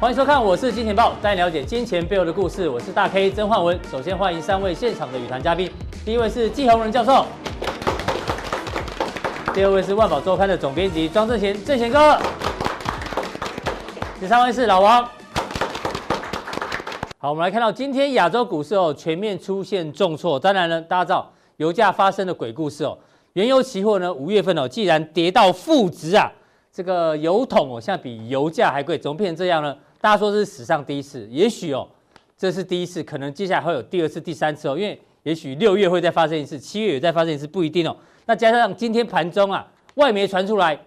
欢迎收看，我是金钱豹，带你了解金钱背后的故事。我是大 K 曾焕文。首先欢迎三位现场的与谈嘉宾，第一位是季宏仁教授，第二位是万宝周刊的总编辑庄正贤，正贤哥，第三位是老王。好，我们来看到今天亚洲股市哦，全面出现重挫。当然呢，大家知道油价发生的鬼故事哦，原油期货呢，五月份哦，既然跌到负值啊，这个油桶哦，现在比油价还贵，怎么变成这样呢？大家说这是史上第一次，也许哦，这是第一次，可能接下来会有第二次、第三次哦，因为也许六月会再发生一次，七月也再发生一次，不一定哦。那加上今天盘中啊，外媒传出来，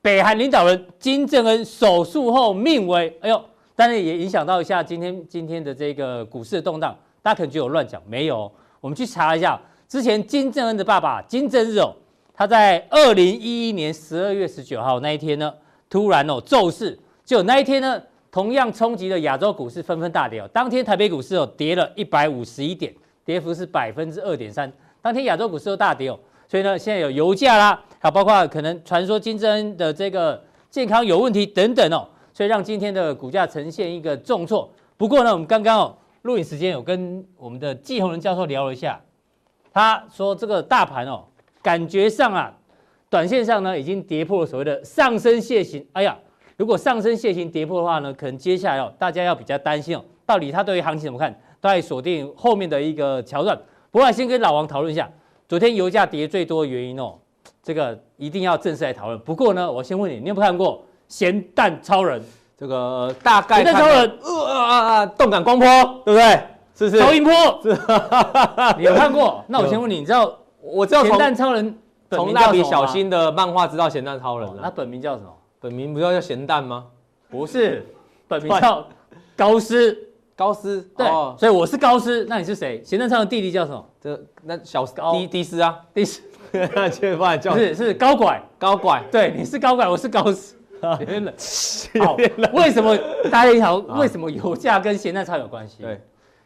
北韩领导人金正恩手术后命危，哎呦，当然也影响到一下今天今天的这个股市的动荡。大家可能觉得我乱讲，没有，我们去查一下，之前金正恩的爸爸金正日哦，他在二零一一年十二月十九号那一天呢，突然哦骤逝，就那一天呢。同样冲击的亚洲股市，纷纷大跌哦。当天台北股市哦跌了一百五十一点，跌幅是百分之二点三。当天亚洲股市都大跌哦，所以呢，现在有油价啦，还包括可能传说金正恩的这个健康有问题等等哦，所以让今天的股价呈现一个重挫。不过呢，我们刚刚哦录影时间有跟我们的季宏仁教授聊了一下，他说这个大盘哦，感觉上啊，短线上呢已经跌破了所谓的上升楔形。哎呀。如果上升楔形跌破的话呢，可能接下来哦，大家要比较担心哦，到底它对于行情怎么看？都在锁定后面的一个桥段。不过先跟老王讨论一下，昨天油价跌最多的原因哦，这个一定要正式来讨论。不过呢，我先问你，你有没有看过《咸蛋超人》？这个大概咸蛋超人，呃啊啊，动感光波，对不对？是是。超音波，是。你有看过？那我先问你，你知道我知道咸蛋超人从蜡笔小新的漫画知道咸蛋超人了，他本名叫什么？本名不叫叫咸蛋吗？不是，本名叫高斯。高斯，对，哦、所以我是高斯。那你是谁？咸蛋超的弟弟叫什么？这那小高低低斯啊，低斯。那千万叫是是高拐高拐。对，你是高拐，我是高斯。天 冷，好，为什么大家一条？为什么油价跟咸蛋超有关系？对。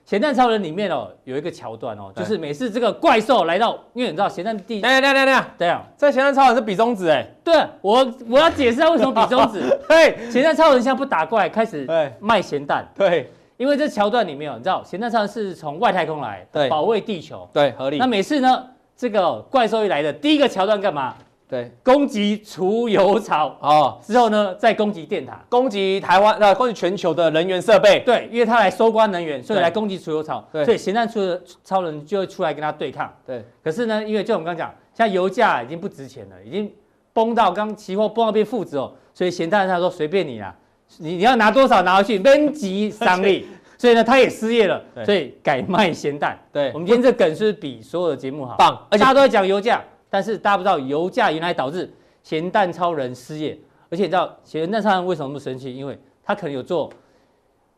咸蛋超人里面哦，有一个桥段哦，就是每次这个怪兽来到，因为你知道咸蛋弟，对对对对对啊，这咸蛋超人是比中指哎，对，我我要解释下为什么比中指，对，咸蛋超人现在不打怪，开始卖咸蛋，对，因为这桥段里面哦，你知道咸蛋超人是从外太空来，对，保卫地球，对，合理。那每次呢，这个怪兽一来的第一个桥段干嘛？对，攻击除油槽哦，之后呢，再攻击电塔，攻击台湾，呃，攻击全球的能源设备。对，因为他来收刮能源，所以来攻击除油槽。对，所以咸蛋出的超人就会出来跟他对抗。对，可是呢，因为就我们刚刚讲，现在油价已经不值钱了，已经崩到刚期货崩到变负值哦，所以咸蛋他说随便你啦，你你要拿多少拿回去，免急伤利。所以呢，他也失业了，所以改卖咸蛋。对，我们今天这梗是比所有的节目好，棒，而且大家都在讲油价。但是大家不知道，油价原来导致咸蛋超人失业，而且你知道咸蛋超人为什么那么生气？因为他可能有做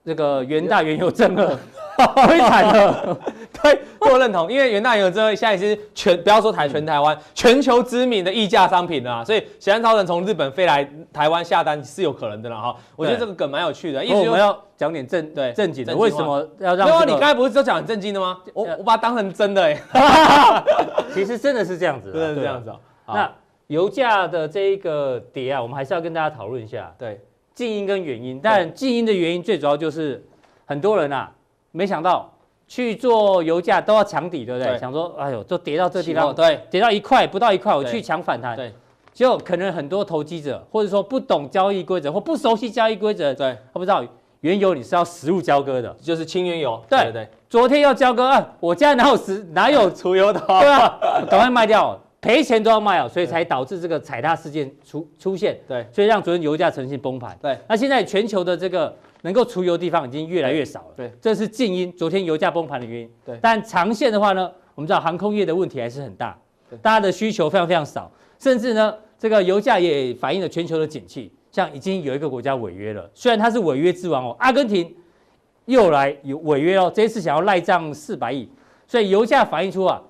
这个原大原油证了。非惨的，对，我认同，因为元大原油正二现在是全，不要说台全台湾，全球知名的溢价商品啊，所以咸蛋超人从日本飞来台湾下单是有可能的了哈。我觉得这个梗蛮有趣的，因为我们要讲点正对正经的，为什么要让、这个？因为你刚才不是都讲很正经的吗？我我把它当成真的哎，其实真的是这样子，真的是这样子。那油价的这一个跌啊，我们还是要跟大家讨论一下，对，静音跟原因。但静音的原因最主要就是很多人啊。没想到去做油价都要抢底，对不对？想说，哎呦，都跌到这地方，对，跌到一块不到一块，我去抢反弹，对。结果可能很多投机者或者说不懂交易规则或不熟悉交易规则，对，他不知道原油你是要实物交割的，就是轻原油，对。对，对。昨天要交割啊，我家哪有实哪有储油的，对啊，赶快卖掉，赔钱都要卖哦，所以才导致这个踩踏事件出出现，对，所以让昨天油价呈现崩盘，对。那现在全球的这个。能够除油的地方已经越来越少了，对，这是近因。昨天油价崩盘的原因，对。但长线的话呢，我们知道航空业的问题还是很大，大家的需求非常非常少，甚至呢，这个油价也反映了全球的景气。像已经有一个国家违约了，虽然它是违约之王哦，阿根廷又来有违约哦，这一次想要赖账四百亿，所以油价反映出啊，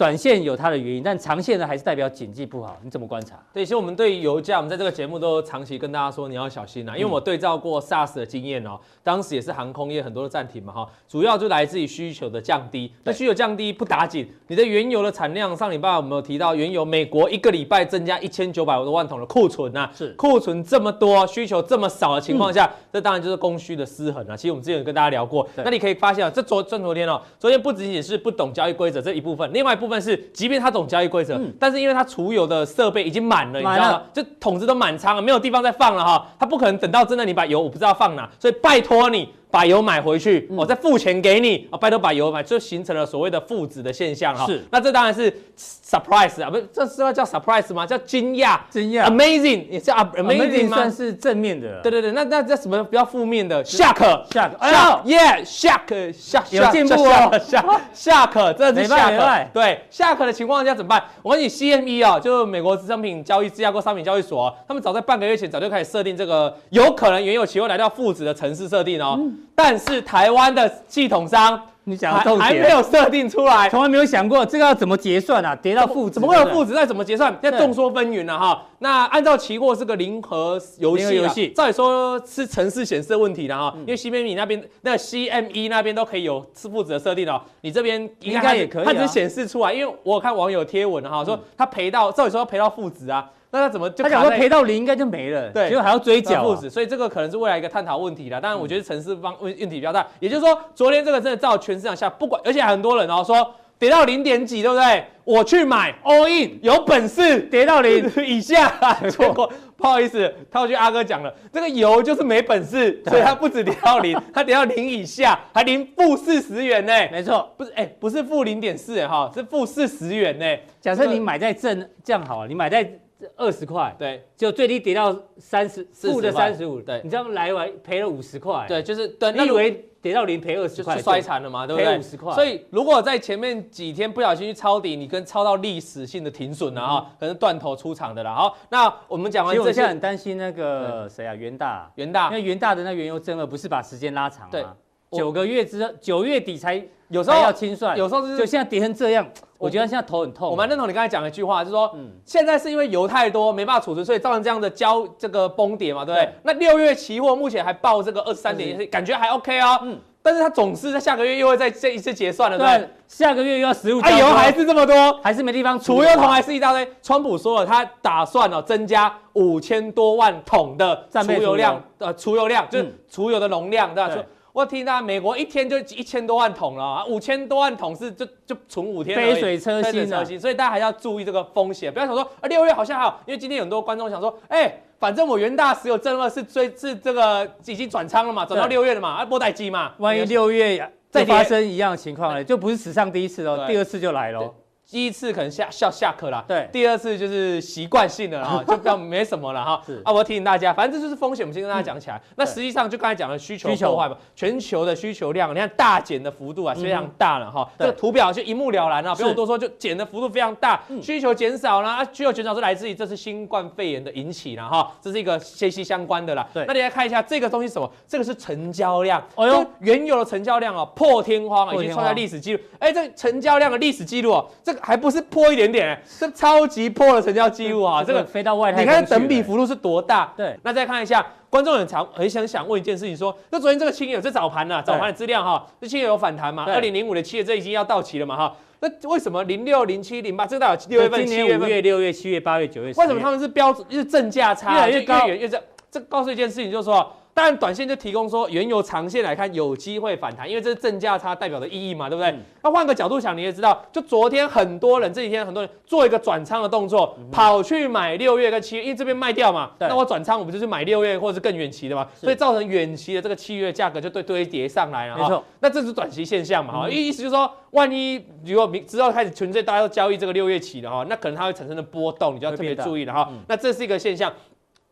短线有它的原因，但长线呢还是代表经济不好。你怎么观察？对，其实我们对于油价，我们在这个节目都长期跟大家说你要小心啊，因为我对照过 SARS 的经验哦，当时也是航空业很多的暂停嘛哈，主要就来自于需求的降低。那需求降低不打紧，你的原油的产量，上礼拜我们有提到，原油美国一个礼拜增加一千九百多万桶的库存呐，是库存这么多，需求这么少的情况下，这当然就是供需的失衡啊。其实我们之前有跟大家聊过，那你可以发现啊，这昨昨天哦，昨天不仅仅是不懂交易规则这一部分，另外一部分是，即便他。懂交易规则，但是因为它储油的设备已经满了，你知道吗？就桶子都满仓了，没有地方再放了哈。它不可能等到真的你把油，我不知道放哪，所以拜托你。把油买回去，我再付钱给你啊！拜托把油买，就形成了所谓的负值的现象哈。是，那这当然是 surprise 啊，不是，这是要叫 surprise 吗？叫惊讶，惊讶，amazing 也是 amazing 算是正面的。对对对，那那叫什么比较负面的？shock，shock，哎呀，yeah，shock，shock，有进步哦，shock，这是 shock，对，shock 的情况下怎么办？我跟你 CME 啊，就是美国商品交易芝加哥商品交易所，他们早在半个月前早就开始设定这个有可能原油期货来到负值的城市设定哦。但是台湾的系统商，你讲的还没有设定出来，从来没有想过这个要怎么结算啊？跌到负值，怎么会有负值？那怎么结算？那众说纷纭了哈。那按照期货是个零和游戏，游戏照理说是城市显示的问题的哈，因为 CME 那边那个 CME 那边都可以有是负值的设定哦。你这边应该也可以，它只显示出来，因为我看网友贴文哈，说他赔到照理说要赔到负值啊。那他怎么就？他讲说赔到零应该就没了，对，结果还要追缴所以这个可能是未来一个探讨问题了。当然，我觉得城市方问问题比较大。也就是说，昨天这个真的照全市场下不管，而且很多人哦说跌到零点几，对不对？我去买 all in，有本事跌到零 以下。结果不好意思，套句阿哥讲了，这个油就是没本事，所以它不止跌到零，它跌到零以下，还零负四十元呢。没错，不是哎，不是负零点四哎哈，是负四十元呢。假设你买在正这样好啊，你买在。二十块，对，就最低跌到三十，负的三十五，对，你这样来回赔了五十块，对，就是对，你以为跌到零赔二十块就摔惨了嘛，对不对？赔五十块，所以如果在前面几天不小心去抄底，你跟抄到历史性的停损了哈，可能断头出场的了。好，那我们讲完这些，我现在很担心那个谁啊，元大，元大，因为元大的那原油增额不是把时间拉长吗？九个月之后，九月底才有时候要清算，有时候是就现在跌成这样。我觉得现在头很痛。我蛮认同你刚才讲的一句话，就是说，现在是因为油太多没办法储存，所以造成这样的交这个崩跌嘛，对不对？那六月期货目前还报这个二十三点一，感觉还 OK 啊。嗯。但是它总是在下个月又会再这一次结算了，对？下个月又要实物。啊，油还是这么多，还是没地方储。储油桶还是一大堆。川普说了，他打算哦增加五千多万桶的储油量，呃，储油量就是储油的容量，对吧？我听到美国一天就一千多万桶了啊，五千多万桶是就就存五天。杯水车薪，车薪，所以大家还是要注意这个风险，不要想说啊六月好像还好，因为今天很多观众想说，哎、欸，反正我元大石油正二是追是这个已经转仓了嘛，转到六月了嘛，啊，波代机嘛，万一六月再发生一样的情况呢，就不是史上第一次喽，第二次就来喽。第一次可能下下下课了，对。第二次就是习惯性的了 哈，就比较没什么了哈。啊，我提醒大家，反正这就是风险，我们先跟大家讲起来。那实际上就刚才讲的需求破坏嘛，全球的需求量，你看大减的幅度啊是非常大了哈。这个图表就一目了然了，不用多说，就减的幅度非常大，需求减少了啊，需求减少是来自于这次新冠肺炎的引起了哈，这是一个息息相关的啦。对。那你来看一下这个东西什么？这个是成交量。哎呦，原有的成交量啊破天荒啊，已经创下历史记录。哎，这成交量的历史记录哦，这个还不是破一。点点，这超级破的成交记录啊！这个飞到外太，你看等比幅度是多大？对，那再看一下，观众很常很想想问一件事情，说，那昨天这个轻油这早盘呢？早盘的资料哈，这轻油有反弹嘛？二零零五的七月这已经要到期了嘛？哈，那为什么零六、零七、零八这个代表六月份、七月、五月、六月、七月、八月、九月？为什么他们是标准是正价差越来越高？越这这告诉一件事情，就是说。但短线就提供说，原油长线来看有机会反弹，因为这是正价差代表的意义嘛，对不对？那换个角度想，你也知道，就昨天很多人这几天很多人做一个转仓的动作，跑去买六月跟七月，因为这边卖掉嘛，那我转仓我不就是买六月或者是更远期的嘛？所以造成远期的这个七月价格就对堆叠上来了哈。没错，那这是短期现象嘛哈，意意思就是说，万一如果明之后开始纯粹大家都交易这个六月期的哈，那可能它会产生的波动，你就要特别注意了哈。那这是一个现象。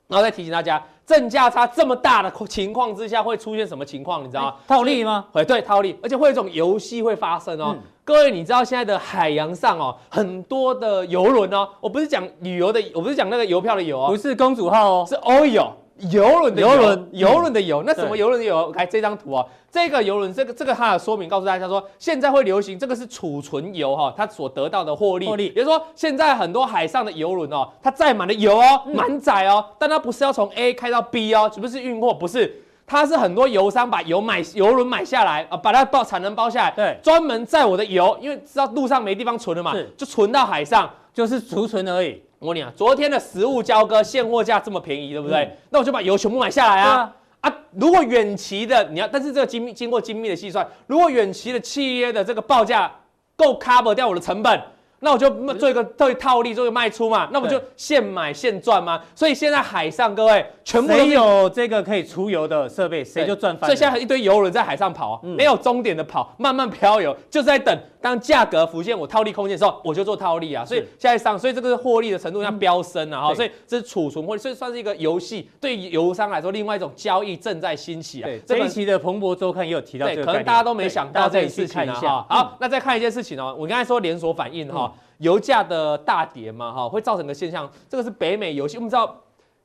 然后再提醒大家，正价差这么大的情况之下，会出现什么情况？你知道吗？套利吗？会，对，套利，而且会有一种游戏会发生哦。嗯、各位，你知道现在的海洋上哦，很多的游轮哦，我不是讲旅游的，我不是讲那个邮票的邮哦，不是公主号哦，是 oil。游轮的游轮，游轮的游，嗯、那什么游轮的游？来这张图啊，这个游轮，这个这个它的说明告诉大家说，现在会流行这个是储存油哈，它所得到的获利。获利，也就是说，现在很多海上的游轮哦，它载满了油哦，满载哦，但它不是要从 A 开到 B 哦，是不是运货？不是，它是很多油商把油买油轮买下来啊，把它包产能包下来，对，专门载我的油，因为知道路上没地方存了嘛，就存到海上，就是储存而已。我跟你讲，昨天的实物交割现货价这么便宜，对不对？嗯、那我就把油全部买下来啊！啊，啊，如果远期的你要，但是这个精密经过精密的计算，如果远期的契约的这个报价够 cover 掉我的成本。那我就做一个特套利，做一个卖出嘛。那我就现买现赚吗？所以现在海上各位全部都有这个可以出油的设备，谁就赚翻。所以现在一堆游轮在海上跑，没有终点的跑，慢慢漂游，就是在等当价格浮现我套利空间的时候，我就做套利啊。所以现在上，所以这个获利的程度要飙升啊。哈，所以这是储存获利，所以算是一个游戏。对于油商来说，另外一种交易正在兴起啊。对，这一期的彭博周刊也有提到这个，可能大家都没想到这件事情啊。哈，好，那再看一件事情哦，我刚才说连锁反应哈。油价的大跌嘛，哈，会造成个现象，这个是北美油气。我们知道，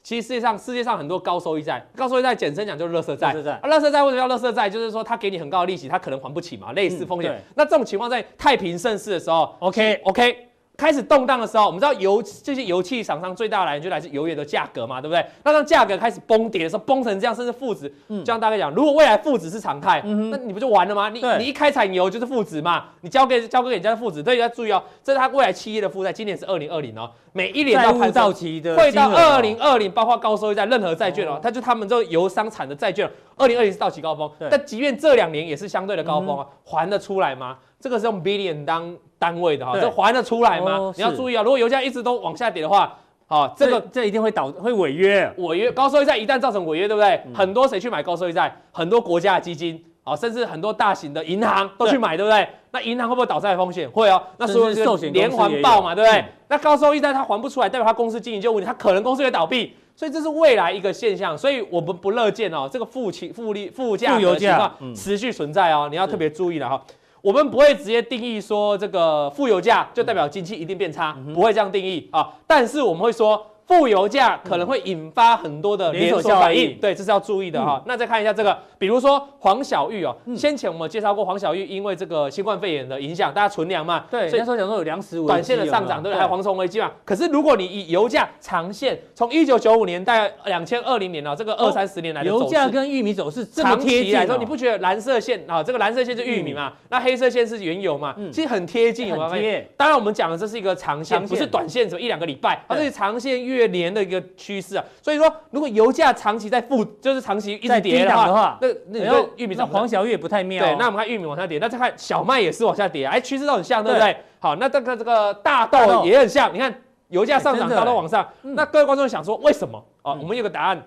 其实世界上世界上很多高收益债，高收益债简称讲就是垃圾债。啊，垃圾债为什么叫垃圾债？就是说他给你很高的利息，他可能还不起嘛，类似风险。嗯、那这种情况在太平盛世的时候，OK OK。开始动荡的时候，我们知道油这些油气厂商最大的来源就来自油源的价格嘛，对不对？那当价格开始崩跌的时候，崩成这样，甚至负值，嗯，就像大概讲，如果未来负值是常态，嗯，那你不就完了吗？你你一开采油就是负值嘛，你交给交给人家负值，所以要注意哦，这是他未来企业的负债，今年是二零二零哦，每一年到到期的会到二零二零，包括高收益债任何债券哦，它就他们这个油商产的债券，二零二零是到期高峰，但即便这两年也是相对的高峰啊，嗯、还得出来吗？这个是用 billion 当单位的哈，这还得出来吗？你要注意啊，如果油价一直都往下跌的话，好，这个这一定会导会违约，违约高收益债一旦造成违约，对不对？很多谁去买高收益债？很多国家的基金，啊，甚至很多大型的银行都去买，对不对？那银行会不会倒债风险？会哦，那所以寿险连环爆嘛，对不对？那高收益债它还不出来，代表它公司经营就有问题，它可能公司会倒闭，所以这是未来一个现象，所以我们不乐见哦，这个负情负利负价的情况持续存在哦，你要特别注意了哈。我们不会直接定义说这个负油价就代表经济一定变差，不会这样定义啊。但是我们会说。负油价可能会引发很多的连锁反应，对，这是要注意的哈。那再看一下这个，比如说黄小玉哦，先前我们介绍过黄小玉，因为这个新冠肺炎的影响，大家存粮嘛，对，所以那时候讲说有粮食短线的上涨，对，还有蝗虫危机嘛。可是如果你以油价长线，从一九九五年到两千二零年啊，这个二三十年来的油价跟玉米走势长期来说，你不觉得蓝色线啊，这个蓝色线是玉米嘛，那黑色线是原油嘛，其实很贴近，有没有？当然我们讲的这是一个长线，不是短线，什么一两个礼拜，它是长线越。越年的一个趋势啊，所以说如果油价长期在负，就是长期一直跌的话，那那你说玉米那黄小玉也不太妙。对，那我们看玉米往下跌，那再看小麦也是往下跌，哎，趋势都很像，对不对？好，那这个这个大豆也很像，你看油价上涨，大豆往上，那各位观众想说为什么啊？我们有个答案。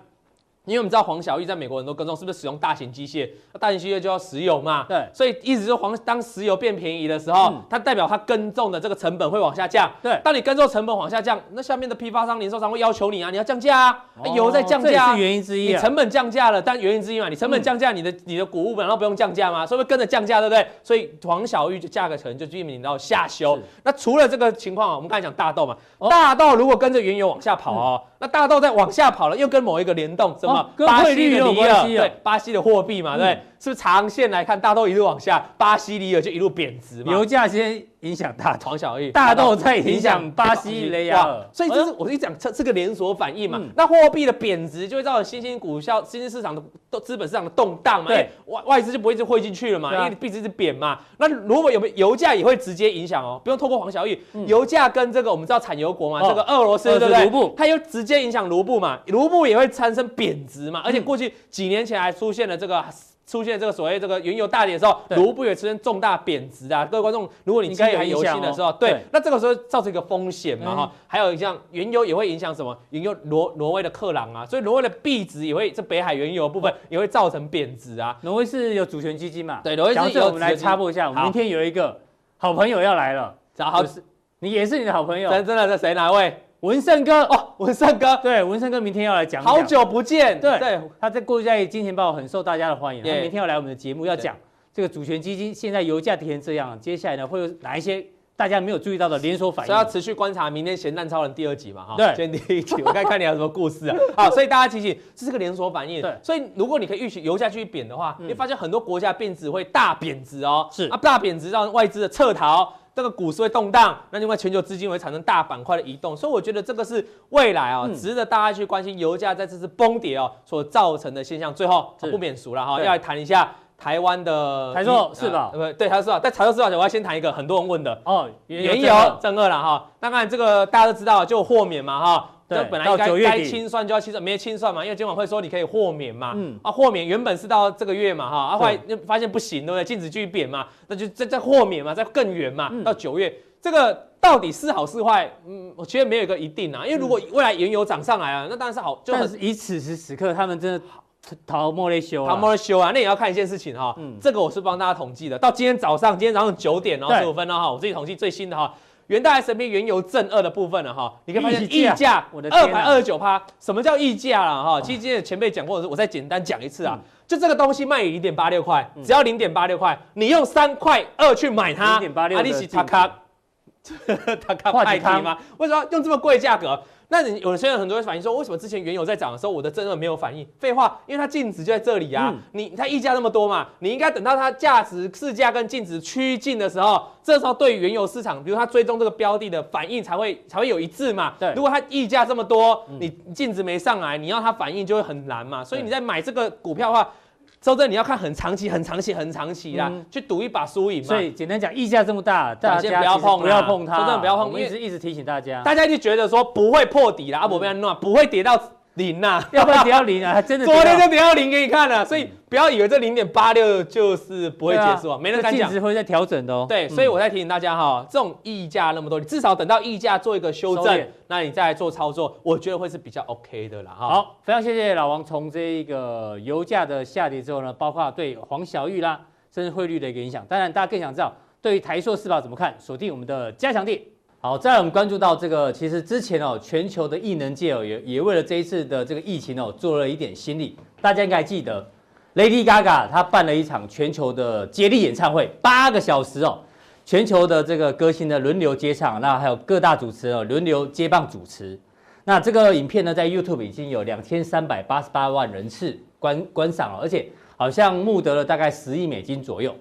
因为我们知道黄小玉在美国很多耕种是不是使用大型机械？那大型机械就要石油嘛。对，所以意思就是黄当石油变便宜的时候，它代表它耕种的这个成本会往下降。对，当你耕种成本往下降，那下面的批发商、零售商会要求你啊，你要降价啊，油在降价，这也是原因之一。你成本降价了，但原因之一嘛，你成本降价，你的你的谷物本来不用降价吗？所以会跟着降价，对不对？所以黄小玉就价格可能就避免到下修。那除了这个情况啊，我们刚才讲大豆嘛，大豆如果跟着原油往下跑哦。那大豆在往下跑了，又跟某一个联动，什么？跟汇率有关系，对，巴西的货币嘛，对。是不是长线来看，大豆一路往下，巴西里尔就一路贬值嘛？油价先影响大豆，黄小玉，大豆再影响巴西雷亚尔，所以这是我一讲这这个连锁反应嘛。那货币的贬值就会造成新兴股票、新兴市场的资本市场的动荡嘛？对，外外资就不会一直汇进去了嘛，因为币值是贬嘛。那如果有没有油价也会直接影响哦，不用透过黄小玉，油价跟这个我们知道产油国嘛，这个俄罗斯对不对？卢布，它又直接影响卢布嘛，卢布也会产生贬值嘛。而且过去几年前还出现了这个。出现这个所谓这个原油大跌的时候，卢布也出现重大贬值啊！各位观众，如果你记忆还犹新的时候，对，那这个时候造成一个风险嘛哈。还有像原油也会影响什么？原油挪挪威的克朗啊，所以挪威的币值也会这北海原油的部分也会造成贬值啊。挪威是有主权基金嘛？对，挪威是有。我们来插播一下，我们明天有一个好朋友要来了，好，你也是你的好朋友，真真的是谁？哪位？文胜哥哦，文胜哥，对，文胜哥明天要来讲，好久不见，对对，他在过去在金钱豹很受大家的欢迎，他明天要来我们的节目，要讲这个主权基金现在油价跌成这样，接下来呢会有哪一些大家没有注意到的连锁反应，所以要持续观察明天咸蛋超人第二集嘛，哈，对，今天第一集，我该看你有什么故事啊，好，所以大家提醒，这是个连锁反应，对，所以如果你可以预期油价继续贬的话，嗯、你会发现很多国家变值会大贬值哦，是。啊，大贬值让外资的撤逃，这个股市会动荡，那另外全球资金会产生大板块的移动，所以我觉得这个是未来啊、哦，值得大家去关心油价在这次崩跌哦所造成的现象。最后不免俗了哈，要来谈一下。台湾的台塑四宝，对对，台塑。但台塑四宝，我要先谈一个很多人问的哦，原油正二了哈。当然这个大家都知道，就豁免嘛哈。对，本来应该该清算就要清算，没清算嘛，因为监管会说你可以豁免嘛。嗯啊，豁免原本是到这个月嘛哈，啊后来发现不行，对不对？禁止继续贬嘛，那就再再豁免嘛，再更远嘛，到九月。这个到底是好是坏？嗯，我觉得没有一个一定啊。因为如果未来原油涨上来啊，那当然是好。就是以此时此刻，他们真的。逃莫雷修，逃莫雷修啊！那也要看一件事情哈，嗯，这个我是帮大家统计的，到今天早上，今天早上九点然后十五分了哈，我自己统计最新的哈，元大 S&P 原油正二的部分了哈，你可以发现溢价，我的二百二十九趴，什么叫溢价了哈？其实今天前辈讲过，我再简单讲一次啊，就这个东西卖你零点八六块，只要零点八六块，你用三块二去买它，零点八六，阿里西塔卡，塔卡派提吗？为什么用这么贵价格？那你有的现在很多人反映说，为什么之前原油在涨的时候，我的正二没有反应？废话，因为它净值就在这里啊。嗯、你它溢价那么多嘛，你应该等到它价值市价跟净值趋近的时候，这时候对原油市场，比如它追踪这个标的的反应才会才会有一致嘛。对，如果它溢价这么多，你净值没上来，你要它反应就会很难嘛。所以你在买这个股票的话。周正，你要看很长期、很长期、很长期啦，嗯、去赌一把输赢嘛。所以简单讲，溢价这么大，大家不要碰，不要碰它。周正不要碰，我一直一直提醒大家，大家就觉得说不会破底啦，阿伯被弄，不会跌到。零呐，要不然跌到零啊，还真的。昨天就跌到零给你看了，所以不要以为这零点八六就是不会结束啊，没人敢讲。净值会在调整的哦。对，所以我在提醒大家哈，这种溢价那么多，你至少等到溢价做一个修正，那你再来做操作，我觉得会是比较 OK 的啦哈。好，非常谢谢老王，从这一个油价的下跌之后呢，包括对黄小玉啦，甚至汇率的一个影响，当然大家更想知道对于台硕四宝怎么看，锁定我们的加强錠。好，再来我们关注到这个，其实之前哦，全球的艺能界哦，也也为了这一次的这个疫情哦，做了一点心力。大家应该记得，Lady Gaga 她办了一场全球的接力演唱会，八个小时哦，全球的这个歌星呢轮流接唱，那还有各大主持人哦轮流接棒主持。那这个影片呢，在 YouTube 已经有两千三百八十八万人次观观赏了，而且好像募得了大概十亿美金左右。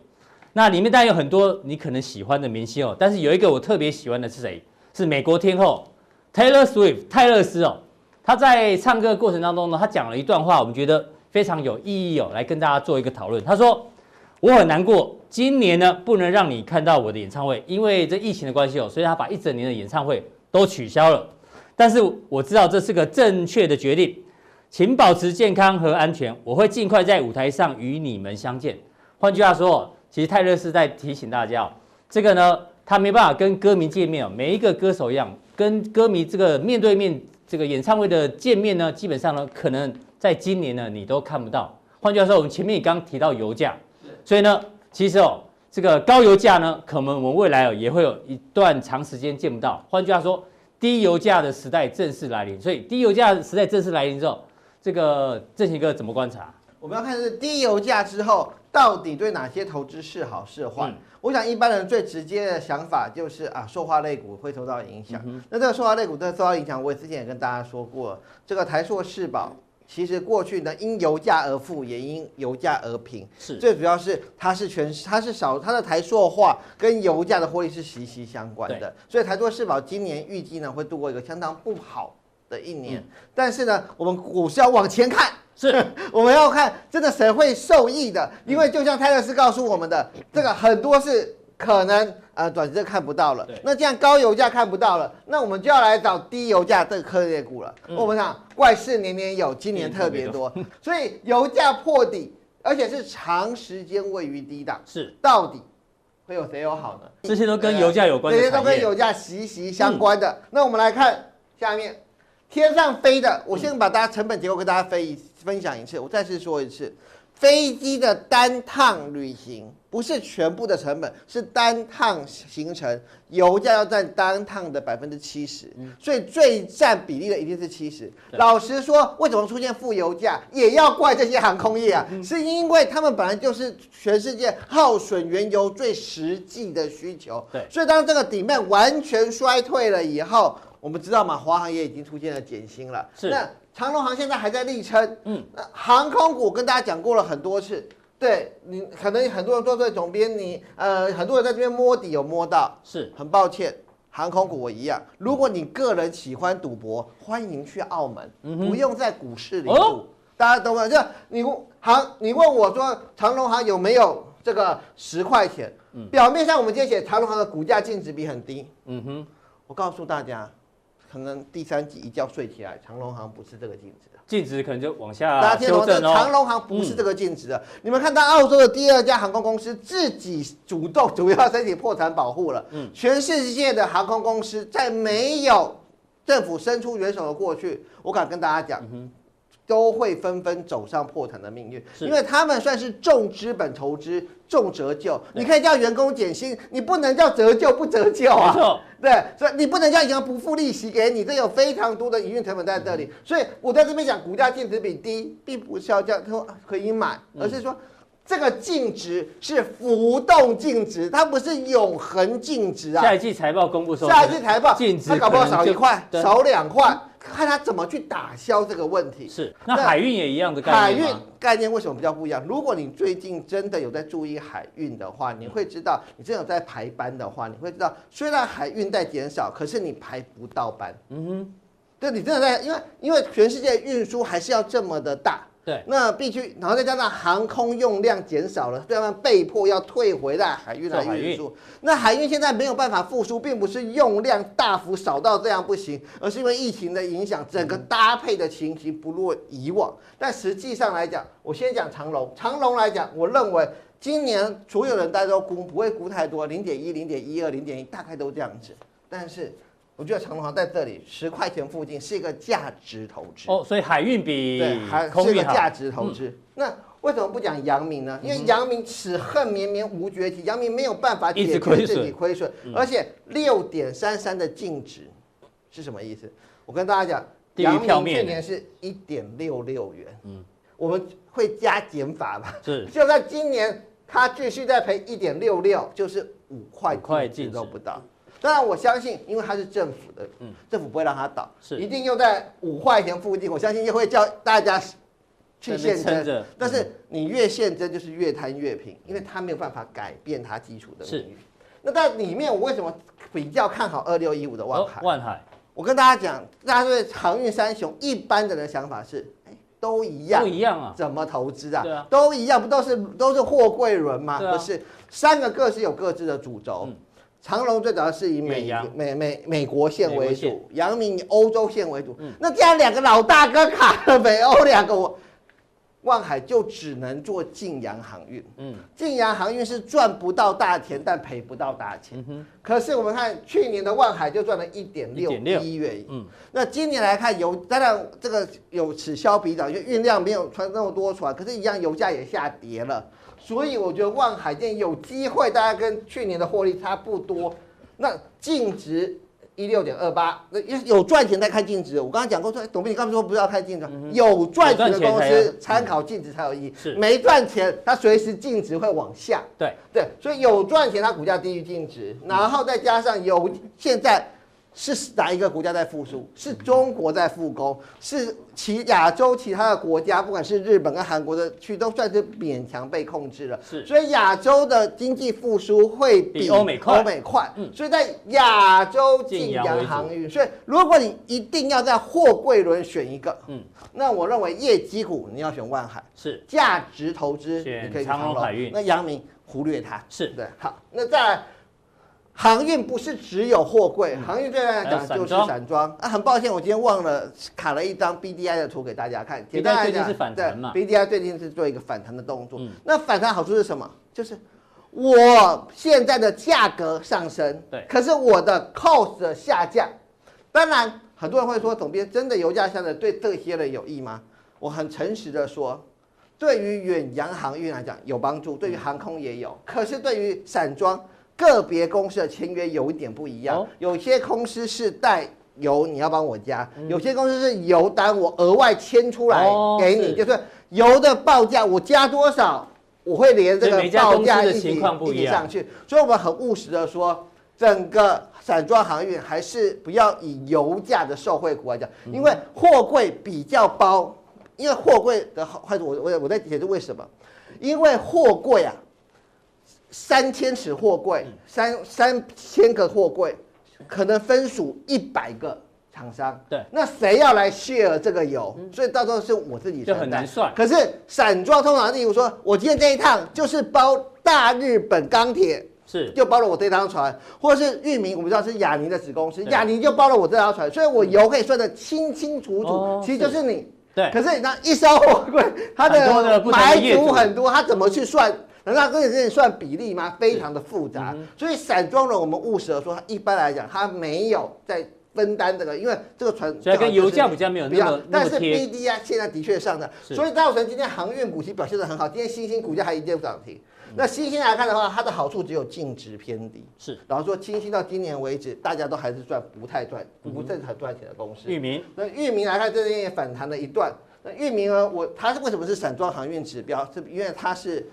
那里面当然有很多你可能喜欢的明星哦，但是有一个我特别喜欢的是谁？是美国天后 Taylor Swift 泰勒斯哦。他在唱歌的过程当中呢，他讲了一段话，我们觉得非常有意义哦，来跟大家做一个讨论。他说：“我很难过，今年呢不能让你看到我的演唱会，因为这疫情的关系哦，所以他把一整年的演唱会都取消了。但是我知道这是个正确的决定，请保持健康和安全，我会尽快在舞台上与你们相见。”换句话说。其实泰勒是在提醒大家哦，这个呢，他没办法跟歌迷见面哦。每一个歌手一样，跟歌迷这个面对面这个演唱会的见面呢，基本上呢，可能在今年呢，你都看不到。换句话说，我们前面也刚提到油价，所以呢，其实哦，这个高油价呢，可能我们未来哦也会有一段长时间见不到。换句话说，低油价的时代正式来临。所以低油价的时代正式来临之后，这个正奇哥怎么观察？我们要看是低油价之后。到底对哪些投资是好是坏？嗯、我想一般人最直接的想法就是啊，塑化类股会受到影响。嗯、那这个塑化类股的受到影响，我也之前也跟大家说过，这个台塑世宝其实过去呢因油价而富，也因油价而贫。是，最主要是它是全它是少它的台塑化跟油价的获利是息息相关的，所以台塑世宝今年预计呢会度过一个相当不好的一年。嗯、但是呢，我们股市要往前看。是，我们要看真的谁会受益的，因为就像泰勒斯告诉我们的，这个很多是可能呃短期看不到了。那这样高油价看不到了，那我们就要来找低油价这个科技股了。嗯、我们想怪事年年有，今年特别多，所以油价破底，而且是长时间位于低档，是。到底会有谁有好呢？这些都跟油价有关，这些都跟油价息息相关的。嗯、那我们来看下面。天上飞的，我先把大家成本结构跟大家分一分享一次。我再次说一次，飞机的单趟旅行不是全部的成本，是单趟行程，油价要占单趟的百分之七十，所以最占比例的一定是七十。老实说，为什么出现负油价，也要怪这些航空业啊，是因为他们本来就是全世界耗损原油最实际的需求。对，所以当这个 demand 完全衰退了以后，我们知道嘛，华航也已经出现了减薪了。是那。长龙航现在还在力撑，嗯，那航空股跟大家讲过了很多次，对你可能很多人坐在总编，你呃很多人在这边摸底有摸到，是很抱歉，航空股我一样。如果你个人喜欢赌博，欢迎去澳门，嗯、不用在股市里赌，哦、大家懂吗？就你航，你问我说长龙航有没有这个十块钱？嗯、表面上我们今天写长龙航的股价净值比很低，嗯哼，我告诉大家。可能第三季一觉睡起来，长荣航不是这个净值的，净值可能就往下修正哦。长荣航不是这个净值的，嗯、你们看到澳洲的第二家航空公司自己主动主要申请破产保护了。嗯，全世界的航空公司在没有政府伸出援手的过去，我敢跟大家讲。嗯都会纷纷走上破产的命运，因为他们算是重资本投资、重折旧。你可以叫员工减薪，你不能叫折旧不折旧啊。对，所以你不能叫银行不付利息给你，这有非常多的营运成本在这里。嗯、所以我在这边讲，股价净值比低，并不是要叫说可以买，而是说。嗯这个净值是浮动净值，它不是永恒净值啊。下一季财报公布说，下一季财报净值它搞不好少一块，少两块，看他怎么去打消这个问题。是，那海运也一样的概念。海运概念为什么比较不一样？如果你最近真的有在注意海运的话，你会知道，你真的有在排班的话，你会知道，虽然海运在减少，可是你排不到班。嗯哼，对，你真的在，因为因为全世界运输还是要这么的大。对，那必须，然后再加上航空用量减少了，所以他们被迫要退回来海运来运输。那海运现在没有办法复苏，并不是用量大幅少到这样不行，而是因为疫情的影响，整个搭配的情形不如以往。但实际上来讲，我先讲长龙，长龙来讲，我认为今年所有人大家都估不会估太多，零点一、零点一二、零点一，大概都这样子。但是。我觉得长隆航在这里十块钱附近是一个价值投资哦，所以海运比对还是一个价值投资。嗯、那为什么不讲阳明呢？因为阳明此恨绵绵无绝期，阳明没有办法解决自己亏损，而且六点三三的净值是什么意思？我跟大家讲，阳明去年是一点六六元，嗯，我们会加减法吧？是，就在今年它继续在赔一点六六，就是五块块净都不到。当然，我相信，因为它是政府的，嗯，政府不会让它倒，是一定又在五块钱附近。我相信又会叫大家去现增，但是你越现增就是越贪越平，因为它没有办法改变它基础的命运。是那在里面，我为什么比较看好二六一五的万海？万海，我跟大家讲，大家对航运三雄一般的人想法是，哎都一样，都一样啊，怎么投资啊？对啊，都一样，不都是都是货柜轮吗？不是，三个各是有各自的主轴。长隆最早是以美美洋美美美国线为主，阳明以欧洲线为主。嗯、那这样两个老大哥卡了北欧两个，我万海就只能做晋洋航运。嗯，晋洋航运是赚不到大钱，但赔不到大钱。可是我们看去年的万海就赚了一点六一元。嗯，那今年来看油，当然这个有此消彼长，因为运量没有传那么多出来，可是，一样油价也下跌了。所以我觉得万海店有机会，大家跟去年的获利差不多。那净值一六点二八，那有赚钱再看净值。我刚刚讲过，董斌，你刚才说不是要看净值，嗯、有赚钱的公司参考净值才有意义。是没赚钱，它随时净值会往下。对对，所以有赚钱，它股价低于净值，然后再加上有现在。是哪一个国家在复苏？是中国在复工，是其亚洲其他的国家，不管是日本跟韩国的区，都算是勉强被控制了。是，所以亚洲的经济复苏会比欧美快。欧美快，嗯，所以在亚洲进洋航运，所以如果你一定要在货柜轮选一个，嗯，那我认为业绩股你要选万海，是。价值投资，你可以长荣。海运，那阳明忽略它，是。对。好，那再来。航运不是只有货柜，嗯、航运最来讲就是散装啊。很抱歉，我今天忘了卡了一张 BDI 的图给大家看。简单来讲，对，BDI 最近是做一个反弹的动作。嗯、那反弹好处是什么？就是我现在的价格上升，对，可是我的 cost 下降。当然，很多人会说，总编真的油价下跌对这些人有益吗？我很诚实的说。对于远洋航运来讲有帮助，对于航空也有。可是对于散装个别公司的签约有一点不一样，有些公司是带油，你要帮我加；有些公司是油单，我额外签出来给你，就是油的报价我加多少，我会连这个报价一起一起上去。所以我们很务实的说，整个散装航运还是不要以油价的受惠股来讲，因为货柜比较包。因为货柜的好坏处，我我我在解释为什么？因为货柜啊，三千尺货柜，三三千个货柜，可能分属一百个厂商。对，那谁要来 share 这个油？所以到时候是我自己就很难算。可是散装通常，例如说，我今天这一趟就是包大日本钢铁，是就包了我这趟船，或者是裕民，我们知道是亚尼的子公司，亚尼就包了我这条船，所以我油可以算得清清楚楚。其实就是你。对，可是你那一艘货柜，它的买主很多，它怎么去算？难道跟你算比例吗？非常的复杂。嗯、所以散装的我们务实的说，一般来讲，它没有在分担这个，因为这个船，所以跟油价比较没有那么但是 B D I 现在的确上涨，所以造成今天航运股息表现得很好，今天新兴股价还一直涨停。那新兴来看的话，它的好处只有净值偏低。是，然后说新兴到今年为止，大家都还是赚不太赚，不正常赚钱的公司。域名，那域名来看，这边也反弹了一段。那域名呢？我它是为什么是散装航运指标？是因为它是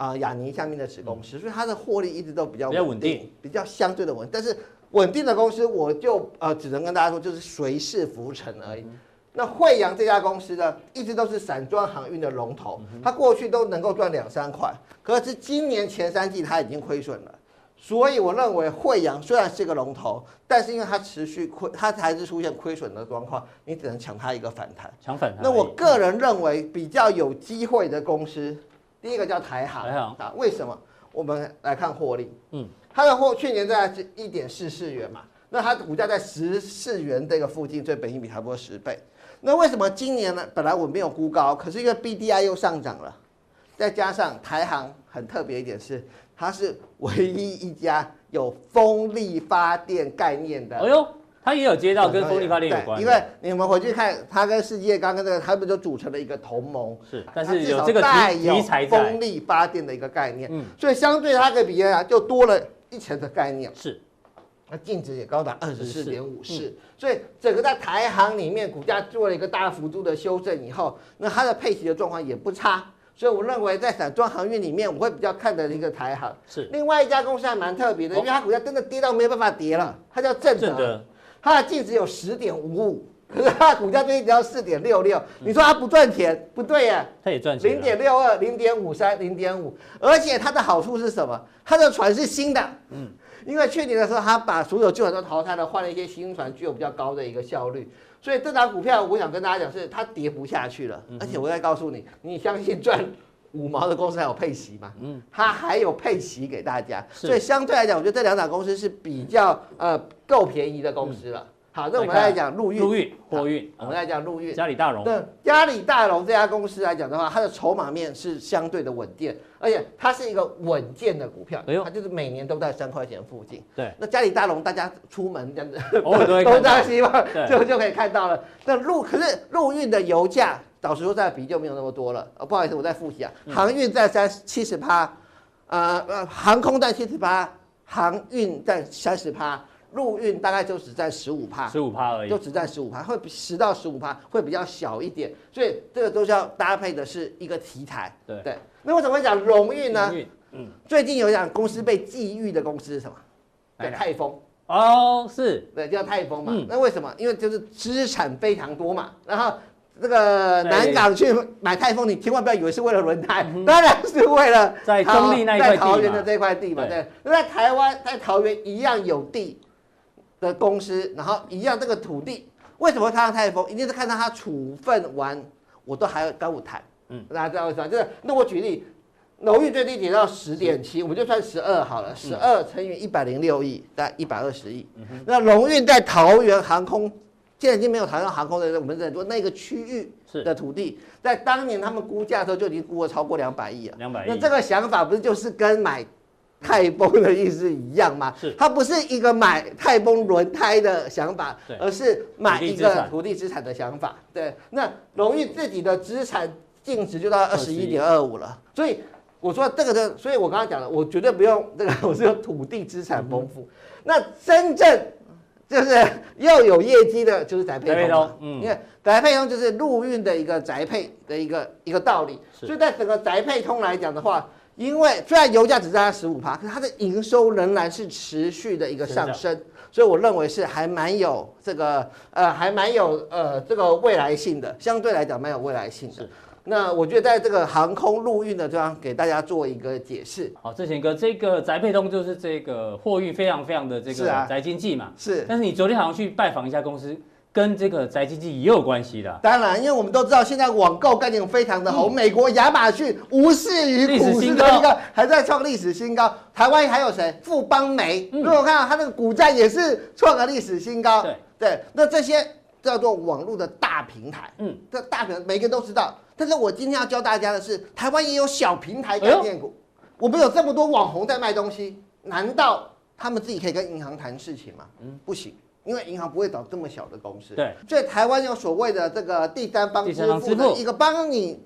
啊亚尼下面的子公司，所以它的获利一直都比较稳定，比较相对的稳。但是稳定的公司，我就呃只能跟大家说，就是随势浮沉而已。那惠阳这家公司呢，一直都是散装航运的龙头，它过去都能够赚两三块，可是今年前三季它已经亏损了，所以我认为惠阳虽然是个龙头，但是因为它持续亏，它还是出现亏损的状况，你只能抢它一个反弹，抢反弹。那我个人认为比较有机会的公司，第一个叫台航，台航啊，为什么？我们来看获利，嗯，它的获去年在一点四四元嘛，那它的股价在十四元这个附近，所以本益比差不多十倍。那为什么今年呢？本来我没有估高，可是因为 BDI 又上涨了，再加上台航很特别一点是，它是唯一一家有风力发电概念的。哎呦，它也有接到跟风力发电有关。因为你们回去看，它跟世界刚刚这个，他们就组成了一个同盟。是，但是有这个题材风力发电的一个概念。嗯，所以相对它的比啊，就多了一层的概念。是。那净值也高达二十四点五四，所以整个在台行里面股价做了一个大幅度的修正以后，那它的配息的状况也不差，所以我认为在散装航运里面，我会比较看的一个台行。是另外一家公司还蛮特别的，因为它股价真的跌到没有办法跌了，它叫正德，它的净值有十点五五，可是它的股价最近只要四点六六，你说它不赚钱？不对呀，它也赚钱，零点六二、零点五三、零点五，而且它的好处是什么？它的船是新的，嗯。因为去年的时候，他把所有旧船都淘汰了，换了一些新船，具有比较高的一个效率。所以这档股票，我想跟大家讲，是它跌不下去了。而且我再告诉你，你相信赚五毛的公司还有配息嘛？嗯，它还有配息给大家。所以相对来讲，我觉得这两档公司是比较呃够便宜的公司了。好，那我们来讲陆运，陆运货运，我们来讲陆运。嘉里大荣，对，嘉里大荣这家公司来讲的话，它的筹码面是相对的稳定，而且它是一个稳健的股票，它就是每年都在三块钱附近。对，那嘉里大荣大家出门这样子，都都这样希望就就可以看到了。那陆可是陆运的油价，老实说在比就没有那么多了。不好意思，我再复习啊，航运占三七十趴，呃呃，航空占七十趴，航运占三十趴。陆运大概就只占十五趴，十五趴而已，就只占十五趴，会比十到十五趴会比较小一点，所以这个都是要搭配的是一个题材。对对，那为什么会讲荣运呢？嗯，最近有一家公司被觊觎的公司是什么？对，泰丰。哦，是，对，叫泰丰嘛。那为什么？因为就是资产非常多嘛。然后这个南港去买泰丰，你千万不要以为是为了轮胎，当然是为了在中立那块地，在桃园的这块地嘛。对，那在台湾在桃园一样有地。的公司，然后一样这个土地，为什么会看到泰丰？一定是看到他处分完，我都还要跟我谈。嗯，大家知道为什么？就是那我举例，荣誉最低跌到十点七，我们就算十二好了，十二乘以一百零六亿，大概一百二十亿。嗯、那荣运在桃园航空，现在已经没有台湾航空的，我们在说那个区域的土地，在当年他们估价的时候就已经估了超过两百亿了。两百亿。那这个想法不是就是跟买？泰丰的意思一样吗？是，它不是一个买泰丰轮胎的想法，而是买一个土地资产的想法。对，那荣誉自己的资产净净值就到二十一点二五了。所以我说这个的，所以我刚刚讲了，我绝对不用这个，我是用土地资产丰富。嗯、那真正就是要有业绩的，就是宅配通。嗯，因为宅配通就是陆运的一个宅配的一个一个道理。是所以在整个宅配通来讲的话，因为虽然油价只占十五趴，可是它的营收仍然是持续的一个上升。所以我认为是还蛮有这个呃，还蛮有呃这个未来性的，相对来讲蛮有未来性的。是那我觉得在这个航空陆运的地方给大家做一个解释。好，正贤哥，这个宅配通就是这个货运非常非常的这个宅经济嘛。是、啊。是。但是你昨天好像去拜访一家公司。跟这个宅经济也有关系的。当然，因为我们都知道现在网购概念非常的红，嗯、美国亚马逊无视于股市的一个还在创历史新高，台湾还有谁？富邦媒，如果看到它那个股价也是创了历史新高。对对，那这些叫做网络的大平台，嗯，这大平台每个人都知道。但是我今天要教大家的是，台湾也有小平台概念股。哎、我们有这么多网红在卖东西，难道他们自己可以跟银行谈事情吗？嗯，不行。因为银行不会找这么小的公司，对，所以台湾有所谓的这个第三方支付的一个帮你，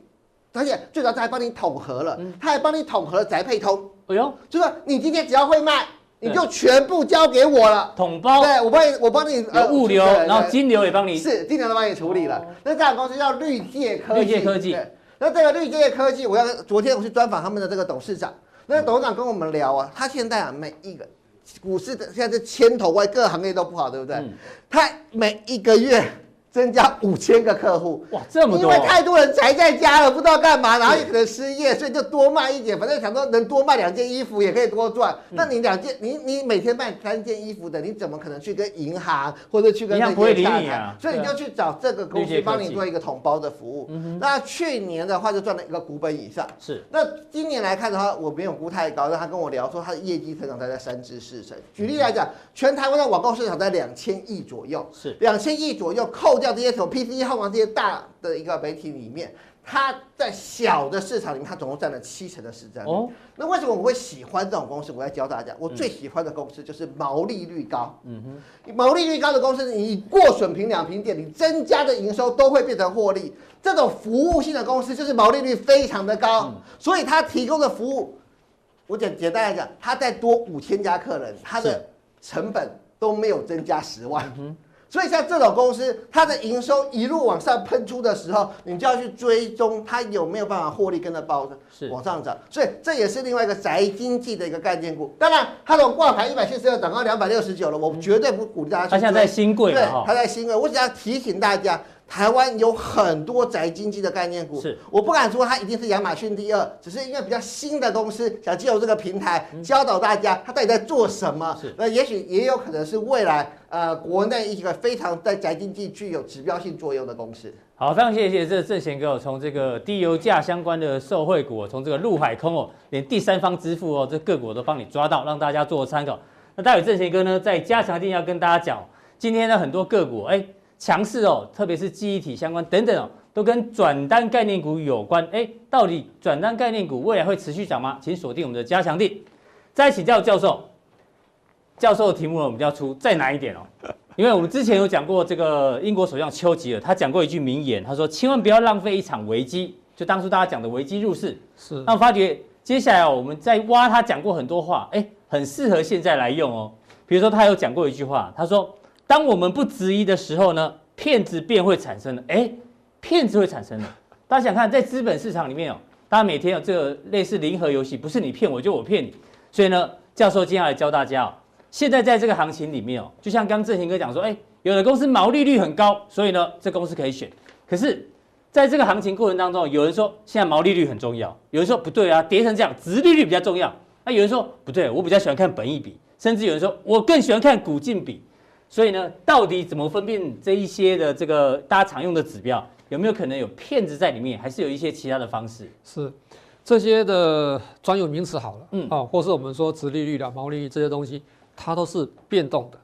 而且最早他还帮你统合了，他还帮你统合了宅配通，哎呦，就是你今天只要会卖，你就全部交给我了，统包，对我帮你，我帮你呃物流，然后金流也帮你，是金流都帮你处理了。那这家公司叫绿界科技，绿界科技，那这个绿界科技，我要昨天我去专访他们的这个董事长，那个董事长跟我们聊啊，他现在啊每一个。股市的现在是千头万，各个行业都不好，对不对？嗯、他每一个月增加五千个客户，哇，这么多！因为太多人宅在家了，不知道干嘛，然后也可能失业，所以就多卖一点，反正想说能多卖两件衣服也可以多赚。嗯、那你两件，你你每天卖三件衣服的，你怎么可能去跟银行或者去跟那些洽谈？啊、所以你就去找这个公司帮你做一个统包的服务。嗯、那去年的话就赚了一个股本以上。是。那今年来看的话，我没有估太高，但他跟我聊说他的业绩成长大概三至四成。举例来讲，全台湾的网购市场在两千亿左右，是两千亿左右，扣掉这些什么 PC。号房这些大的一个媒体里面，它在小的市场里面，它总共占了七成的市占率。哦，那为什么我会喜欢这种公司？我来教大家，我最喜欢的公司就是毛利率高。嗯哼，毛利率高的公司，你过损平两平店，你增加的营收都会变成获利。这种服务性的公司就是毛利率非常的高，所以它提供的服务，我简简单来讲，它再多五千家客人，它的成本都没有增加十万。所以像这种公司，它的营收一路往上喷出的时候，你就要去追踪它有没有办法获利跟着爆是往上涨。所以这也是另外一个宅经济的一个概念股。当然，它从挂牌一百七十二涨到两百六十九了，我绝对不鼓励大家去追。它现在在新贵，对，它在新贵。我只要提醒大家。台湾有很多宅经济的概念股，是我不敢说它一定是亚马逊第二，只是因为比较新的公司想借由这个平台教导大家它到底在做什么。是，那也许也有可能是未来呃国内一个非常在宅经济具有指标性作用的公司。好，非常谢谢这个正贤哥，从这个低油价相关的受惠股，从这个陆海空哦，连第三方支付哦，这个股都帮你抓到，让大家做参考。那待会正贤哥呢，在加强定要跟大家讲，今天呢很多个股哎。强势哦，特别是记忆体相关等等哦，都跟转单概念股有关。哎，到底转单概念股未来会持续涨吗？请锁定我们的加强錠。再请教教授，教授的题目呢，我们就要出再难一点哦，因为我们之前有讲过这个英国首相丘吉尔，他讲过一句名言，他说：“千万不要浪费一场危机。”就当初大家讲的危机入市。是。那我发觉接下来哦，我们在挖他讲过很多话，哎，很适合现在来用哦。比如说他有讲过一句话，他说。当我们不质疑的时候呢，骗子便会产生了。哎，骗子会产生了。大家想看，在资本市场里面哦，大家每天有这个类似零和游戏，不是你骗我就我骗你。所以呢，教授接下来教大家哦，现在在这个行情里面哦，就像刚正贤哥讲说，哎，有的公司毛利率很高，所以呢，这公司可以选。可是，在这个行情过程当中，有人说现在毛利率很重要，有人说不对啊，跌成这样，殖利率比较重要。那有人说不对，我比较喜欢看本益比，甚至有人说我更喜欢看股净比。所以呢，到底怎么分辨这一些的这个大家常用的指标，有没有可能有骗子在里面，还是有一些其他的方式？是这些的专有名词好了，嗯啊，或是我们说殖利率的毛利率这些东西，它都是变动的、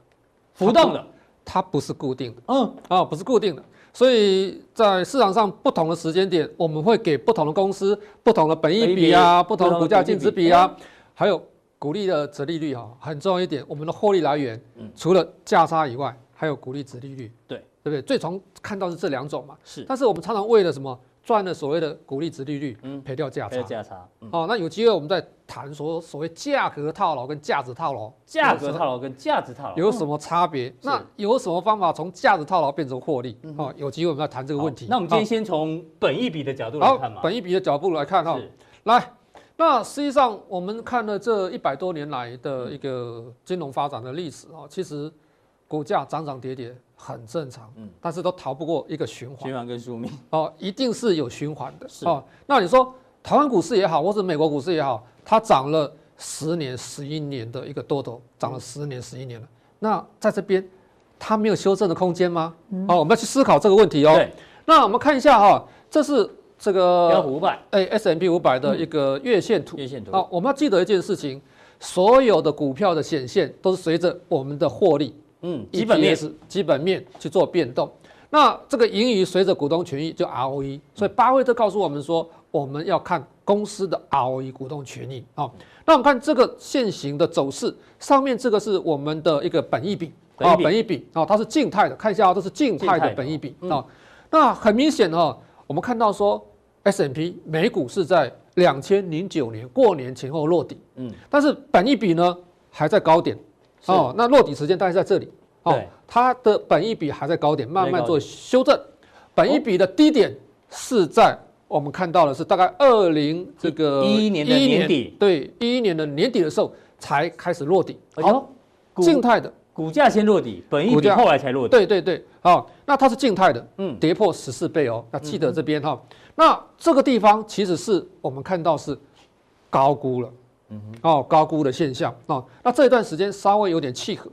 浮动的，它不是固定的。嗯啊，不是固定的。所以在市场上不同的时间点，我们会给不同的公司不同的本益比啊，不同的股价净值比啊，还有。股利的折利率哈很重要一点，我们的获利来源，除了价差以外，还有股利折利率，对。对不对？最常看到是这两种嘛。是，但是我们常常为了什么赚了所谓的股利折利率，嗯。赔掉价差。价差，嗯。哦，那有机会我们再谈说所谓价格套牢跟价值套牢，价格套牢跟价值套牢。有什么差别？那有什么方法从价值套牢变成获利？哦，有机会我们再谈这个问题。那我们今天先从本一比的角度来看嘛，，本一比的角度来看哈。是，来，那实际上我们看了这一百多年来的一个金融发展的历史啊，其实股价涨涨跌跌很正常，嗯但是都逃不过一个循环循环跟宿命，哦，一定是有循环的是哦。那你说台湾股市也好，或是美国股市也好，它涨了十年、十一年的一个多头，涨了十年、十一年了，那在这边它没有修正的空间吗？哦，我们要去思考这个问题哦。那我们看一下哈，这是这个标普五百。哎，S M P 五百的一个月线图。月线图。好，我们要记得一件事情，所有的股票的显现都是随着我们的获利嗯，基本面。EPS 基本面去做变动。那这个盈余随着股东权益就 ROE，所以巴菲特告诉我们说，我们要看公司的 ROE 股东权益。啊。那我们看这个线型的走势，上面这个是我们的一个本益比。啊，本益比。本益比。啊，它是静态的，看一下啊，这是静态的的。本益比。啊。那很明显哈，我们看到说 S&P 美股是在两千零九年过年前后落底，嗯，但是本益比呢还在高点，哦，那落底时间大概在这里，哦，它的本益比还在高点，慢慢做修正，本益比的低点是在我们看到的是大概二零这个一一年的年底。对，一一年的年底的时候才开始落底，哎呦好，静态的，股价先落底，本益比后来才落底，对对对，好，那它是静态的，嗯跌破十四倍哦。那记得这边哈，那这个地方其实是我们看到是高估了，嗯哦，高估的现象哦。那这一段时间稍微有点契合。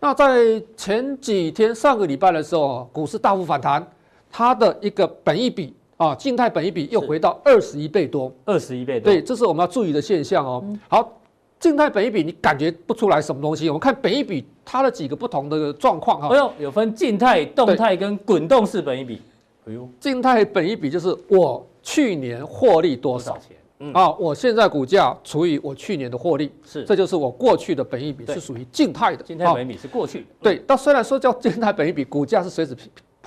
那在前几天上个礼拜的时候，股市大幅反弹，它的一个本益比啊，静态本益比又回到二十一倍多。二十一倍多，对，这是我们要注意的现象哦。好，静态本益比你感觉不出来什么东西，我们看本益比它的几个不同的状况哈哎。呦，有分静态、动态跟滚动式本益比，哎呦，静态本益比就是我去年获利多少钱？嗯，啊？我现在股价除以我去年的获利，是这就是我过去的本益比，是属于静态的。啊静态本益比是过去的，对，但虽然说叫静态本益比，股价是随时